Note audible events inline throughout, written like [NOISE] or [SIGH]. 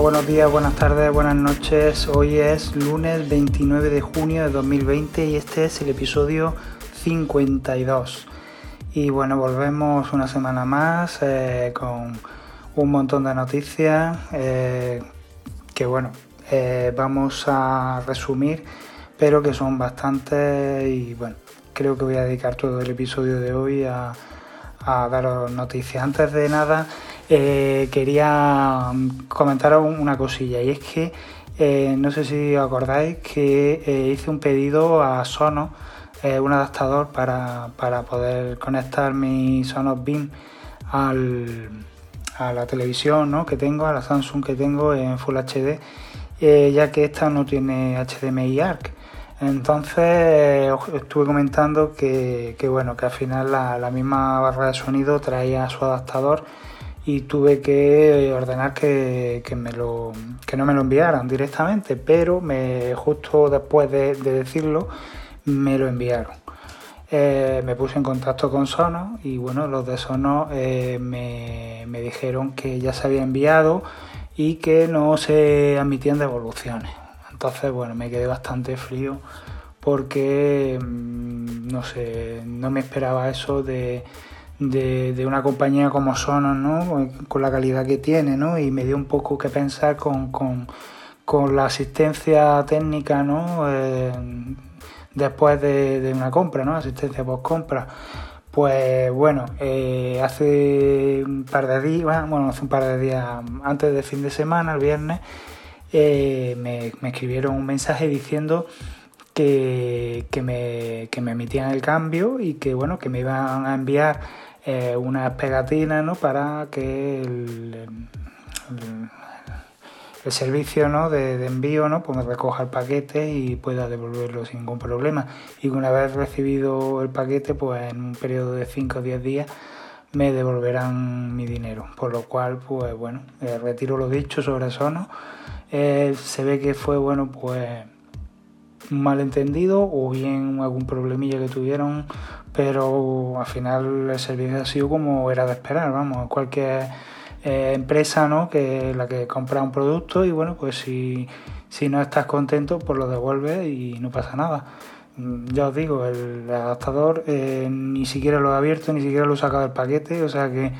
Buenos días, buenas tardes, buenas noches. Hoy es lunes 29 de junio de 2020 y este es el episodio 52. Y bueno, volvemos una semana más eh, con un montón de noticias eh, que bueno, eh, vamos a resumir, pero que son bastantes y bueno, creo que voy a dedicar todo el episodio de hoy a, a daros noticias. Antes de nada, eh, quería comentaros una cosilla y es que eh, no sé si os acordáis que eh, hice un pedido a Sonos, un adaptador para, poder conectar mi Sonos Beam al, a la televisión ¿no? que tengo, a la Samsung que tengo en Full HD, ya que esta no tiene HDMI ARC. Entonces estuve comentando que, bueno, que al final la, misma barra de sonido traía su adaptador y tuve que ordenar que, que no me lo enviaran directamente, pero me, justo después de, decirlo me lo enviaron. Eh, me puse en contacto con Sonos y bueno, los de Sonos eh, me, me dijeron que ya se había enviado y que no se admitían devoluciones. Entonces, bueno, me quedé bastante frío porque, mm, no sé, no me esperaba eso de, una compañía como Sonos, ¿no? Con la calidad que tiene, ¿no? Y me dio un poco que pensar con, la asistencia técnica, ¿no? Eh, después de, una compra, ¿no? Asistencia post compra. Pues bueno, eh, hace un par de días, bueno, hace un par de días antes del fin de semana, el viernes, eh, me, escribieron un mensaje diciendo que, me, que, me, emitían el cambio y que bueno que me iban a enviar eh, unas pegatinas ¿no? para que el, servicio ¿no? de, envío ¿no? pues recoja el paquete y pueda devolverlo sin ningún problema y una vez recibido el paquete pues en un periodo de 5 o 10 días me devolverán mi dinero por lo cual pues bueno eh, retiro lo dicho sobre eso no eh, se ve que fue, bueno, pues un malentendido o bien algún problemilla que tuvieron, pero al final el servicio ha sido como era de esperar, vamos, cualquier eh, empresa, ¿no? Que la que compra un producto y bueno, pues si, si no estás contento, pues lo devuelves y no pasa nada. Mm, ya os digo, el adaptador eh, ni siquiera lo he abierto, ni siquiera lo he sacado del paquete, o sea que,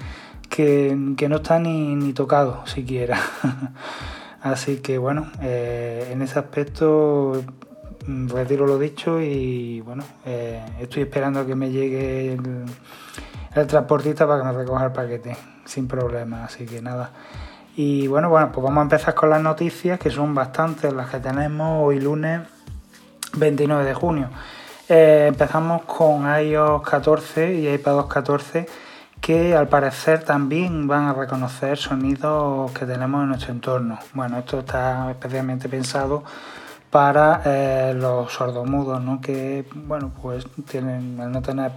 que, no está ni, ni tocado siquiera. [LAUGHS] Así que bueno, eh, en ese aspecto retiro lo dicho y bueno, eh, estoy esperando que me llegue el, transportista para que me recoja el paquete sin problema, así que nada. Y bueno, bueno, pues vamos a empezar con las noticias, que son bastantes las que tenemos hoy lunes 29 de junio. Eh, empezamos con iOS 14 y iPadOS 14 que al parecer también van a reconocer sonidos que tenemos en nuestro entorno. Bueno, esto está especialmente pensado para eh, los sordomudos, ¿no? que bueno, pues tienen, al no tener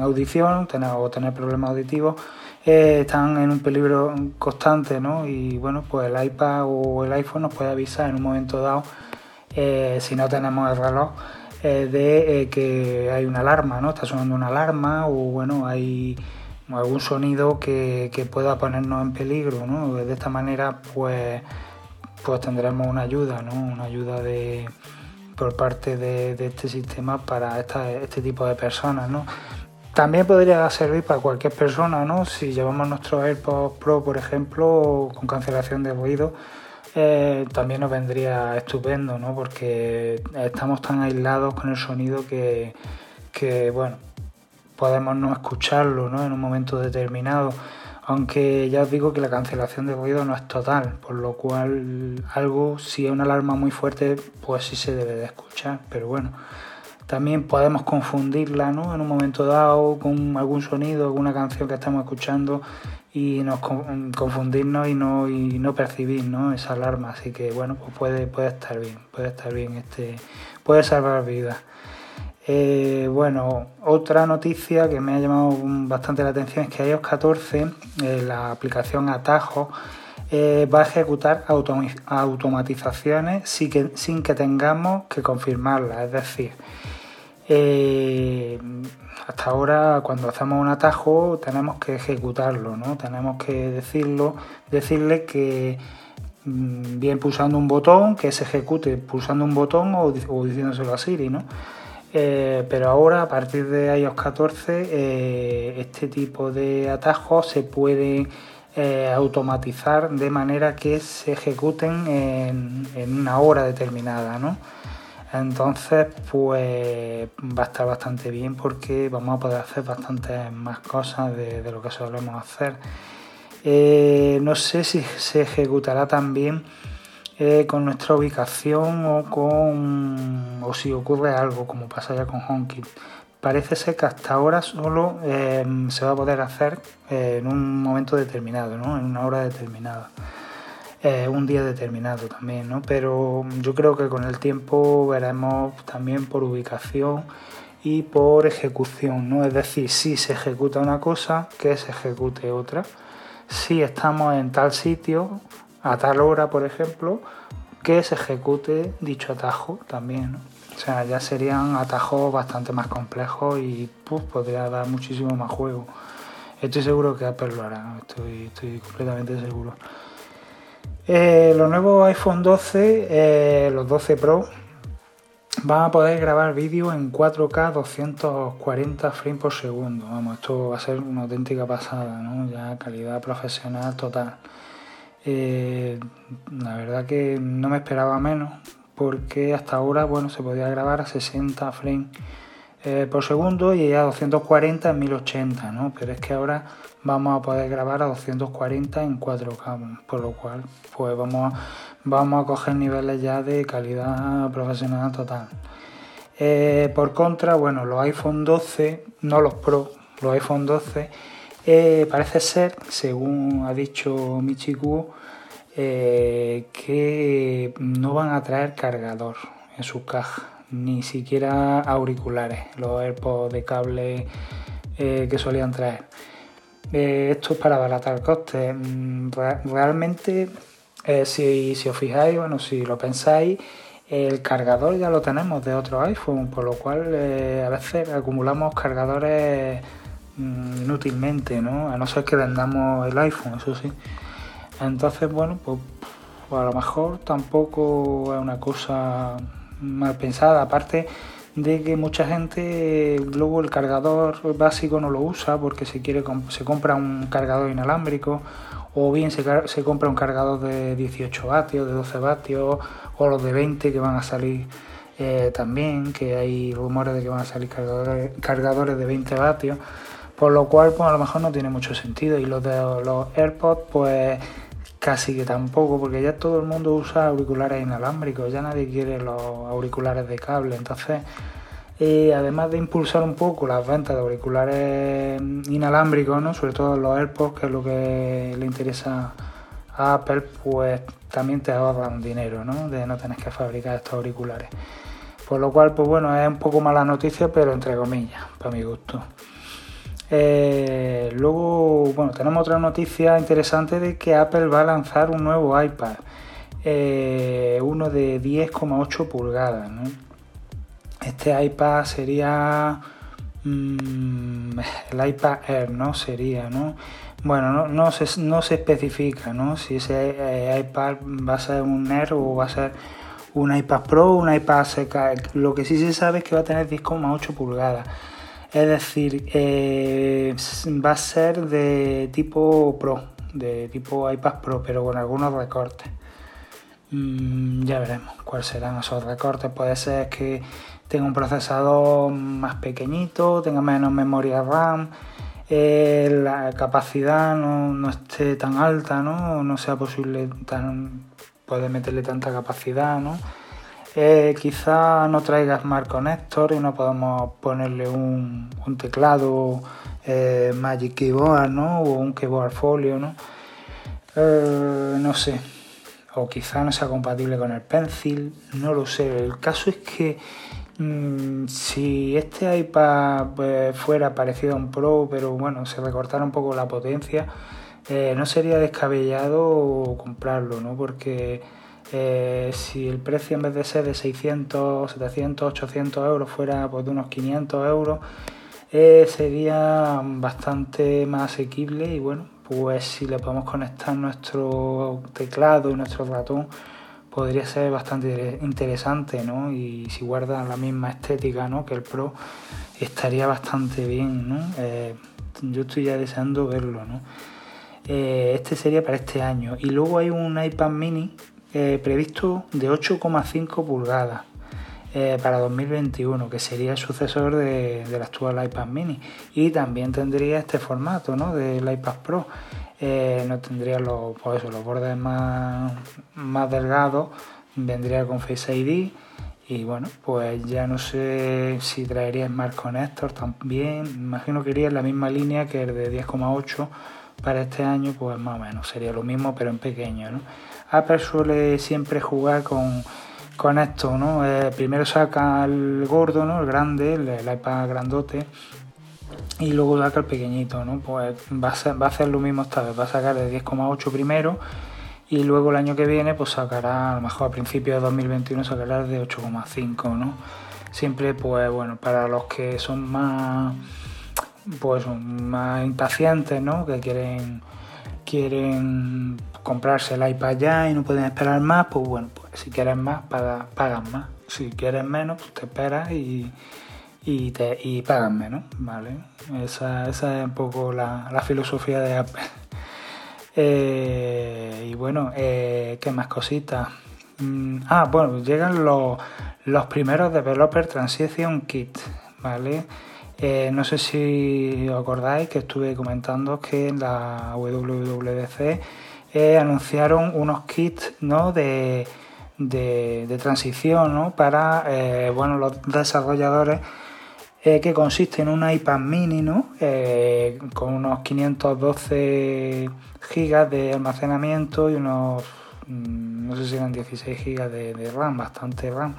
audición tener, o tener problemas auditivos, eh, están en un peligro constante, ¿no? Y bueno, pues el iPad o el iPhone nos puede avisar en un momento dado, eh, si no tenemos el reloj, de que hay una alarma, ¿no? Está sonando una alarma o bueno, hay algún sonido que, pueda ponernos en peligro, ¿no? De esta manera, pues, pues tendremos una ayuda, ¿no? Una ayuda de, por parte de, este sistema para este tipo de personas, ¿no? También podría servir para cualquier persona, ¿no? Si llevamos nuestros AirPods Pro, por ejemplo, con cancelación de ruido, eh, también nos vendría estupendo, ¿no? Porque estamos tan aislados con el sonido que, que bueno, podemos no escucharlo ¿no? en un momento determinado. Aunque ya os digo que la cancelación de ruido no es total, por lo cual algo, si es una alarma muy fuerte, pues sí se debe de escuchar. Pero bueno, también podemos confundirla ¿no? en un momento dado con algún sonido, alguna canción que estamos escuchando y nos confundirnos y no, y no percibir ¿no? esa alarma. Así que bueno, pues puede, puede estar bien, puede estar bien, este, puede salvar vidas. Eh, bueno, otra noticia que me ha llamado bastante la atención es que iOS 14, eh, la aplicación Atajo, eh, va a ejecutar automatizaciones sin que, tengamos que confirmarlas. Es decir, hasta ahora cuando hacemos un atajo tenemos que ejecutarlo, ¿no? Tenemos que decirlo, decirle que mm, bien pulsando un botón, que se ejecute pulsando un botón o, diciéndoselo a Siri, ¿no? Eh, pero ahora, a partir de iOS 14, eh, este tipo de atajos se pueden automatizar de manera que se ejecuten en, una hora determinada, ¿no? Entonces, pues va a estar bastante bien porque vamos a poder hacer bastantes más cosas de, lo que solemos hacer. Eh, no sé si se ejecutará también eh, con nuestra ubicación o con o si ocurre algo como pasa ya con HomeKit. Parece ser que hasta ahora solo eh, se va a poder hacer en un momento determinado, ¿no? en una hora determinada un día determinado también, ¿no? Pero yo creo que con el tiempo veremos también por ubicación y por ejecución, ¿no? Es decir, si se ejecuta una cosa, que se ejecute otra. Si estamos en tal sitio, a tal hora, por ejemplo, que se ejecute dicho atajo también. O sea, ya serían atajos bastante más complejos y podría dar muchísimo más juego. Estoy seguro que Apple lo hará, estoy, estoy completamente seguro. Eh, los nuevos iPhone 12, eh, los 12 Pro, van a poder grabar vídeo en 4K 240 frames por segundo. Vamos, esto va a ser una auténtica pasada, ¿no? Ya calidad profesional total. Eh, la verdad que no me esperaba menos, porque hasta ahora, bueno, se podía grabar a 60 frames por segundo y ya 240 en 1080, ¿no? Pero es que ahora vamos a poder grabar a 240 en 4K, por lo cual pues vamos a, vamos a coger niveles ya de calidad profesional total. Eh, por contra, bueno, los iPhone 12, no los Pro, los iPhone 12, eh, parece ser, según ha dicho Michiku, eh, que no van a traer cargador en su caja, ni siquiera auriculares, los AirPods de cable que solían traer. Eh, esto es para abaratar costes. Mm, realmente, eh, si, os fijáis, bueno, si lo pensáis, el cargador ya lo tenemos de otro iPhone, por lo cual eh, a veces acumulamos cargadores inútilmente, ¿no? A no ser que vendamos el iPhone, eso sí. Entonces, bueno, pues, pues a lo mejor tampoco es una cosa mal pensada. Aparte, de que mucha gente luego el cargador básico no lo usa porque se quiere se compra un cargador inalámbrico o bien se, se compra un cargador de 18 vatios, de 12 vatios o los de 20 que van a salir eh, también, que hay rumores de que van a salir cargadores de 20 vatios, por lo cual pues a lo mejor no tiene mucho sentido y los de los AirPods pues casi que tampoco, porque ya todo el mundo usa auriculares inalámbricos, ya nadie quiere los auriculares de cable, entonces eh, además de impulsar un poco las ventas de auriculares inalámbricos, ¿no? sobre todo los AirPods, que es lo que le interesa a Apple, pues también te ahorran dinero, ¿no? de no tener que fabricar estos auriculares. Por lo cual, pues bueno, es un poco mala noticia, pero entre comillas, para mi gusto. Eh, luego, bueno, tenemos otra noticia interesante de que Apple va a lanzar un nuevo iPad, eh, uno de 10,8 pulgadas. Este iPad sería mm, el iPad Air, ¿no? Sería, ¿no? Bueno, no, se, no se especifica, ¿no? Si ese eh, iPad va a ser un Air o va a ser un iPad Pro un iPad seca. Lo que sí se sabe es que va a tener 10,8 pulgadas. Es decir, eh, va a ser de tipo Pro, de tipo iPad Pro, pero con algunos recortes. Mm, ya veremos cuáles serán esos recortes. Puede ser que tenga un procesador más pequeñito, tenga menos memoria RAM, eh, la capacidad no, esté tan alta, ¿no? no sea posible tan, poder meterle tanta capacidad, ¿no? Eh, quizá no traiga Smart Connector y no podamos ponerle un, teclado eh, Magic Keyboard ¿no? o un Keyboard Folio, ¿no? Eh, no sé, o quizá no sea compatible con el Pencil, no lo sé. El caso es que mm, si este iPad pues, fuera parecido a un Pro, pero bueno, se recortara un poco la potencia, no sería descabellado comprarlo, ¿no? Porque eh, si el precio en vez de ser de 600, 700, 800 euros fuera pues, de unos 500 euros, eh, sería bastante más asequible y bueno, pues si le podemos conectar nuestro teclado y nuestro ratón, podría ser bastante interesante, ¿no? Y si guarda la misma estética, ¿no? Que el Pro, estaría bastante bien. Eh, yo estoy ya deseando verlo, ¿no? Este sería para este año. Y luego hay un iPad mini eh, previsto de 8,5 pulgadas para 2021, que sería el sucesor de, del actual iPad mini. Y también tendría este formato, ¿no? Del iPad Pro. Eh, no tendría los, pues los bordes más, más delgados, vendría con Face ID y bueno, pues ya no sé si traería Smart Connector también, imagino que iría en la misma línea que el de 10,8 para este año, pues más o menos, sería lo mismo pero en pequeño, ¿no? Apple suele siempre jugar con, con esto, ¿no? Eh, primero saca el gordo, ¿no? El grande, el, el iPad grandote, y luego saca el pequeñito, ¿no? Pues va a, ser, va a hacer lo mismo esta vez, va a sacar el 10,8 primero y luego el año que viene pues sacará, a lo mejor a principios de 2021 sacará de 8,5, ¿no? Siempre pues bueno, para los que son más pues más impacientes, ¿no? Que quieren quieren comprarse el iPad ya y no pueden esperar más, pues bueno, pues si quieres más, pagan más. Si quieres menos, pues te esperas y y, te, pagan menos, ¿vale? Esa, es un poco la, la filosofía de Apple. [LAUGHS] Eh, y bueno, eh, ¿qué más cositas? Mm, ah, bueno, llegan los, los primeros Developer Transition Kit, ¿vale? Eh, no sé si os acordáis que estuve comentando que en la WWDC anunciaron unos kits ¿no? de, de, transición ¿no? para bueno, los desarrolladores eh, que consiste en un iPad mini, ¿no? Eh, con unos 512 GB de almacenamiento y unos, mm, no sé si eran 16 GB de, RAM, bastante RAM.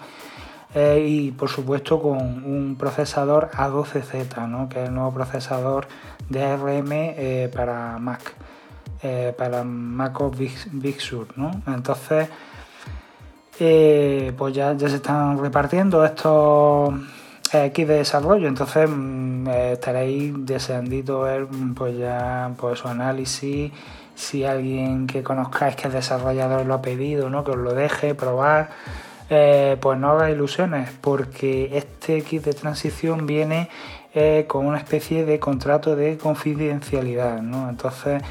Eh, y por supuesto con un procesador A12Z, ¿no? que es el nuevo procesador de ARM para Mac, para Mac OS Big, Sur. ¿no? Entonces, pues ya, ya se están repartiendo estos X de desarrollo, entonces mm, estaréis deseandito ver mm, pues ya pues su análisis, si alguien que conozcáis que es desarrollador lo ha pedido, ¿no? que os lo deje probar, eh, pues no haga ilusiones, porque este kit de transición viene eh, con una especie de contrato de confidencialidad, ¿no? Entonces,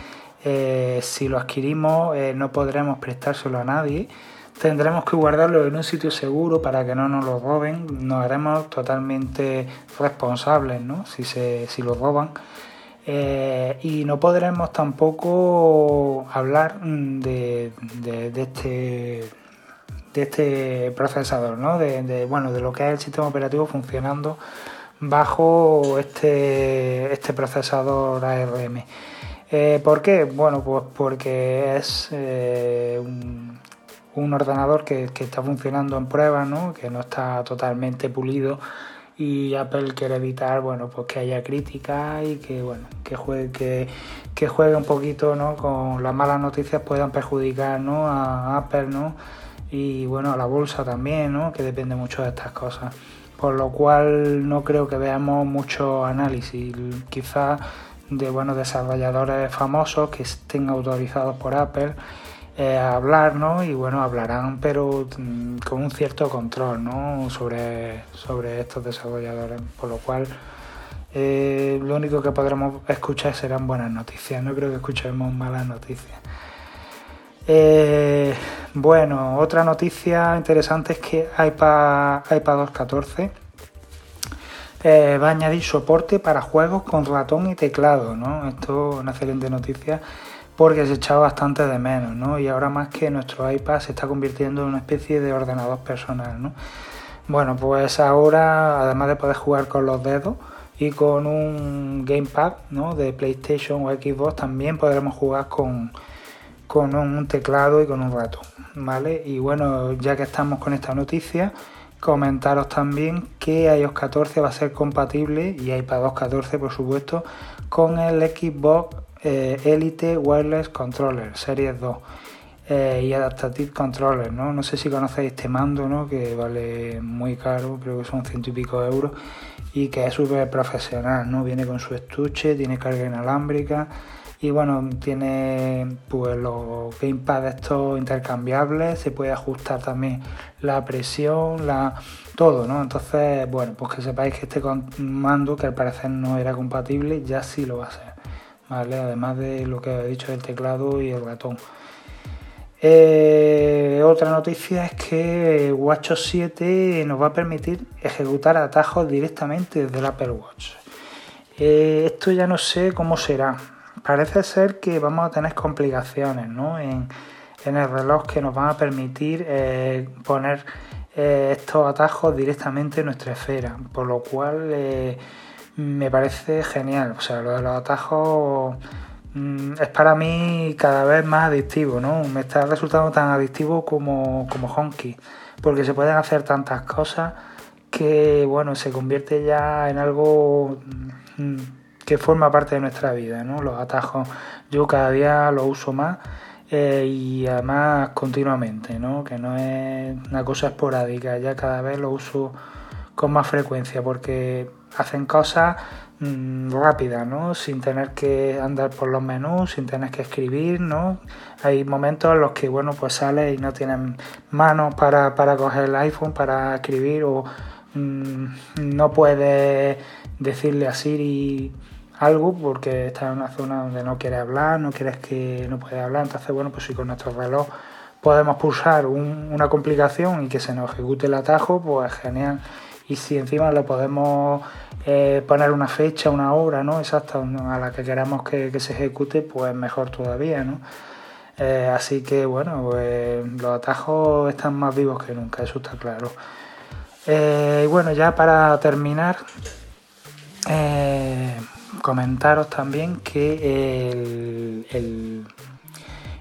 eh, si lo adquirimos, no podremos prestárselo a nadie tendremos que guardarlo en un sitio seguro para que no nos lo roben. Nos haremos totalmente responsables ¿no? si, se, si lo roban. Y no podremos tampoco hablar de, este de este procesador, ¿no? De, bueno, de lo que es el sistema operativo funcionando bajo este, este procesador ARM. Eh, ¿Por qué? Bueno, pues porque es eh, un, ordenador que, está funcionando en prueba, ¿no? que no está totalmente pulido y Apple quiere evitar bueno pues que haya críticas y que bueno que juegue que, juegue un poquito ¿no? con las malas noticias puedan perjudicar ¿no? a Apple ¿no? Y bueno a la bolsa también ¿no? que depende mucho de estas cosas por lo cual no creo que veamos mucho análisis quizás de buenos desarrolladores famosos que estén autorizados por Apple eh, hablar, ¿no? Y bueno, hablarán, pero mm, con un cierto control, ¿no? Sobre, sobre estos desarrolladores, por lo cual eh, lo único que podremos escuchar serán buenas noticias, no creo que escuchemos malas noticias. Eh, bueno, otra noticia interesante es que iPad, iPad 2.14 va a añadir soporte para juegos con ratón y teclado, ¿no? Esto es una excelente noticia porque se echaba bastante de menos, ¿no? Y ahora más que nuestro iPad se está convirtiendo en una especie de ordenador personal, ¿no? Bueno, pues ahora, además de poder jugar con los dedos y con un gamepad, ¿no? De PlayStation o Xbox, también podremos jugar con, con un teclado y con un ratón, ¿vale? Y bueno, ya que estamos con esta noticia, comentaros también que iOS 14 va a ser compatible y iPadOS 14 por supuesto con el Xbox eh, Elite Wireless Controller Series 2 eh, y Adaptative Controller, ¿no? No sé si conocéis este mando, ¿no? Que vale muy caro, creo que son ciento y pico euros y que es súper profesional, ¿no? Viene con su estuche, tiene carga inalámbrica y bueno, tiene pues los gamepad estos intercambiables, se puede ajustar también la presión, la todo, ¿no? Entonces, bueno, pues que sepáis que este mando que al parecer no era compatible, ya sí lo va a ser, ¿vale? Además de lo que he dicho del teclado y el ratón. Eh, otra noticia es que WatchOS 7 nos va a permitir ejecutar atajos directamente desde el Apple Watch. Eh, esto ya no sé cómo será, parece ser que vamos a tener complicaciones en, el reloj que nos van a permitir eh, poner eh, estos atajos directamente en nuestra esfera, por lo cual eh, me parece genial. O sea, lo de los atajos mm, es para mí cada vez más adictivo, ¿no? Me está resultando tan adictivo como, como Honky, porque se pueden hacer tantas cosas que, bueno, se convierte ya en algo... Mm, que forma parte de nuestra vida, ¿no? Los atajos yo cada día los uso más eh, y además continuamente, ¿no? Que no es una cosa esporádica, ya cada vez lo uso con más frecuencia porque hacen cosas mm, rápidas, ¿no? Sin tener que andar por los menús, sin tener que escribir, ¿no? Hay momentos en los que, bueno, pues sale y no tienen manos para, para coger el iPhone, para escribir o mm, no puede decirle a Siri algo porque está en una zona donde no quiere hablar, no quieres que no puede hablar, entonces bueno, pues si con nuestro reloj podemos pulsar una complicación y que se nos ejecute el atajo, pues genial. Y si encima le podemos eh, poner una fecha, una hora, ¿no? Exacta a la que queramos que, se ejecute, pues mejor todavía, ¿no? Eh, así que bueno, pues los atajos están más vivos que nunca, eso está claro. Eh, y bueno, ya para terminar, comentaros también que el,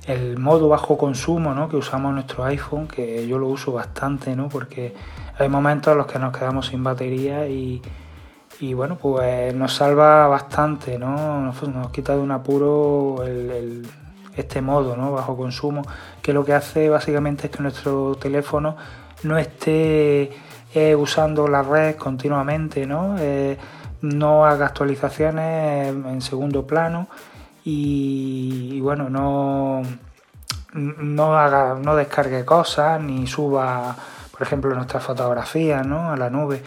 el, modo bajo consumo ¿no? que usamos en nuestro iPhone, que yo lo uso bastante, ¿no? porque hay momentos en los que nos quedamos sin batería y, y bueno, pues nos salva bastante, ¿no? Nos, quita de un apuro el, este modo, ¿no? Bajo consumo, que lo que hace básicamente es que nuestro teléfono no esté eh, usando la red continuamente, ¿no? Eh, no haga actualizaciones en segundo plano y, bueno, no, no, haga, no descargue cosas ni suba, por ejemplo, nuestras fotografías ¿no? a la nube.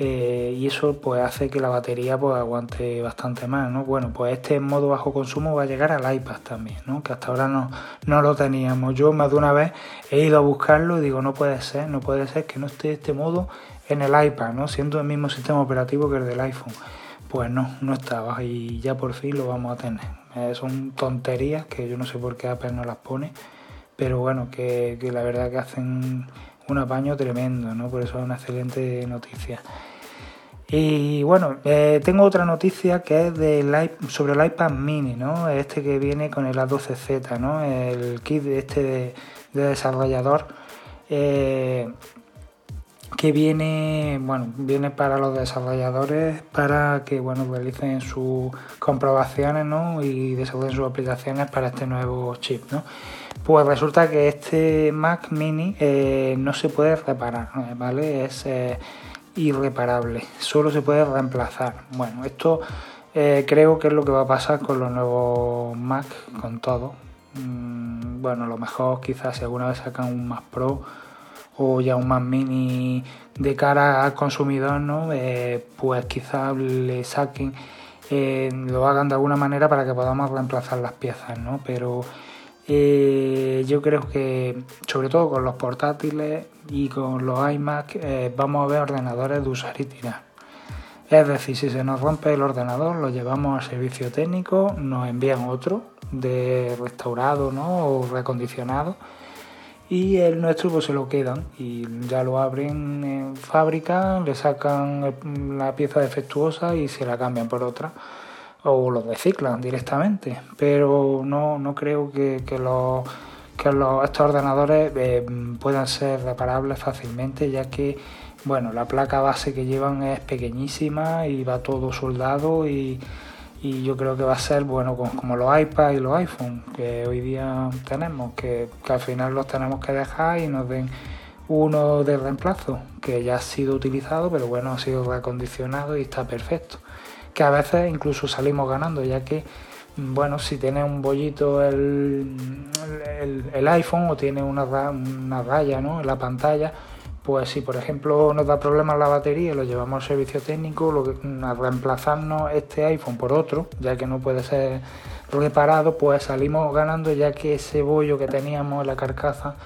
Eh, y eso pues hace que la batería pues aguante bastante más, ¿no? Bueno, pues este modo bajo consumo va a llegar al iPad también, ¿no? Que hasta ahora no, no lo teníamos. Yo más de una vez he ido a buscarlo y digo, no puede ser, no puede ser que no esté este modo en el iPad, ¿no? Siendo el mismo sistema operativo que el del iPhone. Pues no, no estaba y ya por fin lo vamos a tener. Eh, son tonterías que yo no sé por qué Apple no las pone, pero bueno, que, la verdad que hacen un apaño tremendo, ¿no? Por eso es una excelente noticia. Y bueno, eh, tengo otra noticia que es de sobre el iPad mini, ¿no? Este que viene con el A12Z, ¿no? El kit este de, de desarrollador. Eh, que viene, bueno, viene para los desarrolladores para que bueno, realicen sus comprobaciones ¿no? y desarrollen sus aplicaciones para este nuevo chip. ¿no? Pues resulta que este Mac Mini eh, no se puede reparar, ¿vale? Es eh, irreparable, solo se puede reemplazar. Bueno, esto eh, creo que es lo que va a pasar con los nuevos Mac, con todo. Mm, bueno, lo mejor quizás si alguna vez sacan un Mac Pro o ya un Mac Mini de cara al consumidor, ¿no? Eh, pues quizás le saquen, eh, lo hagan de alguna manera para que podamos reemplazar las piezas, ¿no? Pero eh, yo creo que, sobre todo con los portátiles y con los iMac, vamos a ver ordenadores de usar y tirar. Es decir, si se nos rompe el ordenador, lo llevamos al servicio técnico, nos envían otro de restaurado ¿no? o recondicionado y el nuestro pues se lo quedan y ya lo abren en fábrica, le sacan la pieza defectuosa y se la cambian por otra o lo reciclan directamente, pero no, no creo que, que, los, que los, estos ordenadores eh, puedan ser reparables fácilmente ya que bueno, la placa base que llevan es pequeñísima y va todo soldado y y yo creo que va a ser bueno como, los iPads y los iPhones que hoy día tenemos, que, al final los tenemos que dejar y nos den uno de reemplazo que ya ha sido utilizado, pero bueno, ha sido reacondicionado y está perfecto. Que a veces incluso salimos ganando, ya que, bueno, si tiene un bollito el, el, iPhone o tiene una, una raya ¿no? en la pantalla, pues si por ejemplo nos da problemas la batería, lo llevamos al servicio técnico, lo que, a reemplazarnos este iPhone por otro, ya que no puede ser reparado, pues salimos ganando ya que ese bollo que teníamos en la carcasa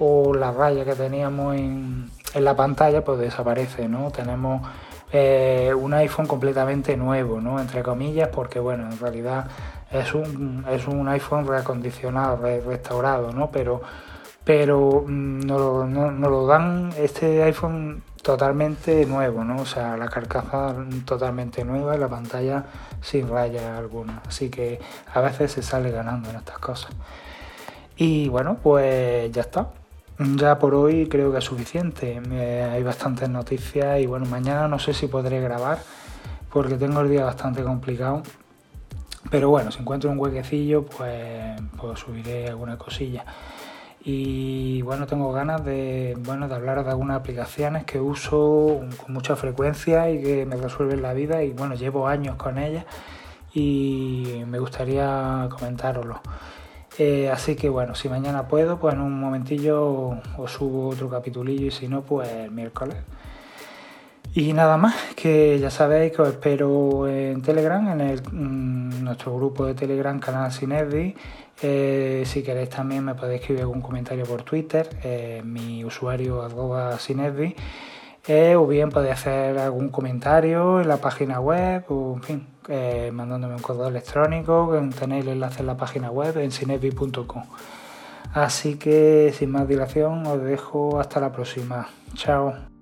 o la raya que teníamos en, la pantalla pues desaparece, ¿no? Tenemos eh, un iPhone completamente nuevo, ¿no? Entre comillas, porque bueno, en realidad es un, es un iPhone reacondicionado, restaurado, ¿no? Pero, pero mm, nos, no, lo dan este iPhone totalmente nuevo, ¿no? O sea, la carcasa totalmente nueva y la pantalla sin raya alguna. Así que a veces se sale ganando en estas cosas. Y bueno, pues ya está. Ya por hoy creo que es suficiente. hay bastantes noticias y bueno, mañana no sé si podré grabar porque tengo el día bastante complicado. Pero bueno, si encuentro un huequecillo, pues, pues subiré alguna cosilla. Y bueno, tengo ganas de, bueno, de hablar de algunas aplicaciones que uso con mucha frecuencia y que me resuelven la vida. Y bueno, llevo años con ellas y me gustaría comentároslo. Eh, así que bueno, si mañana puedo, pues en un momentillo os subo otro capitulillo y si no, pues el miércoles. Y nada más, que ya sabéis que os espero en Telegram, en el, mm, nuestro grupo de Telegram, canal Cineddi. Eh, si queréis también me podéis escribir algún comentario por Twitter, eh, mi usuario arroba Cineddi. Eh, o bien podéis hacer algún comentario en la página web, o en fin, mandándome un correo electrónico, tenéis el enlace en la página web en cinevi.com. Así que sin más dilación os dejo hasta la próxima. Chao.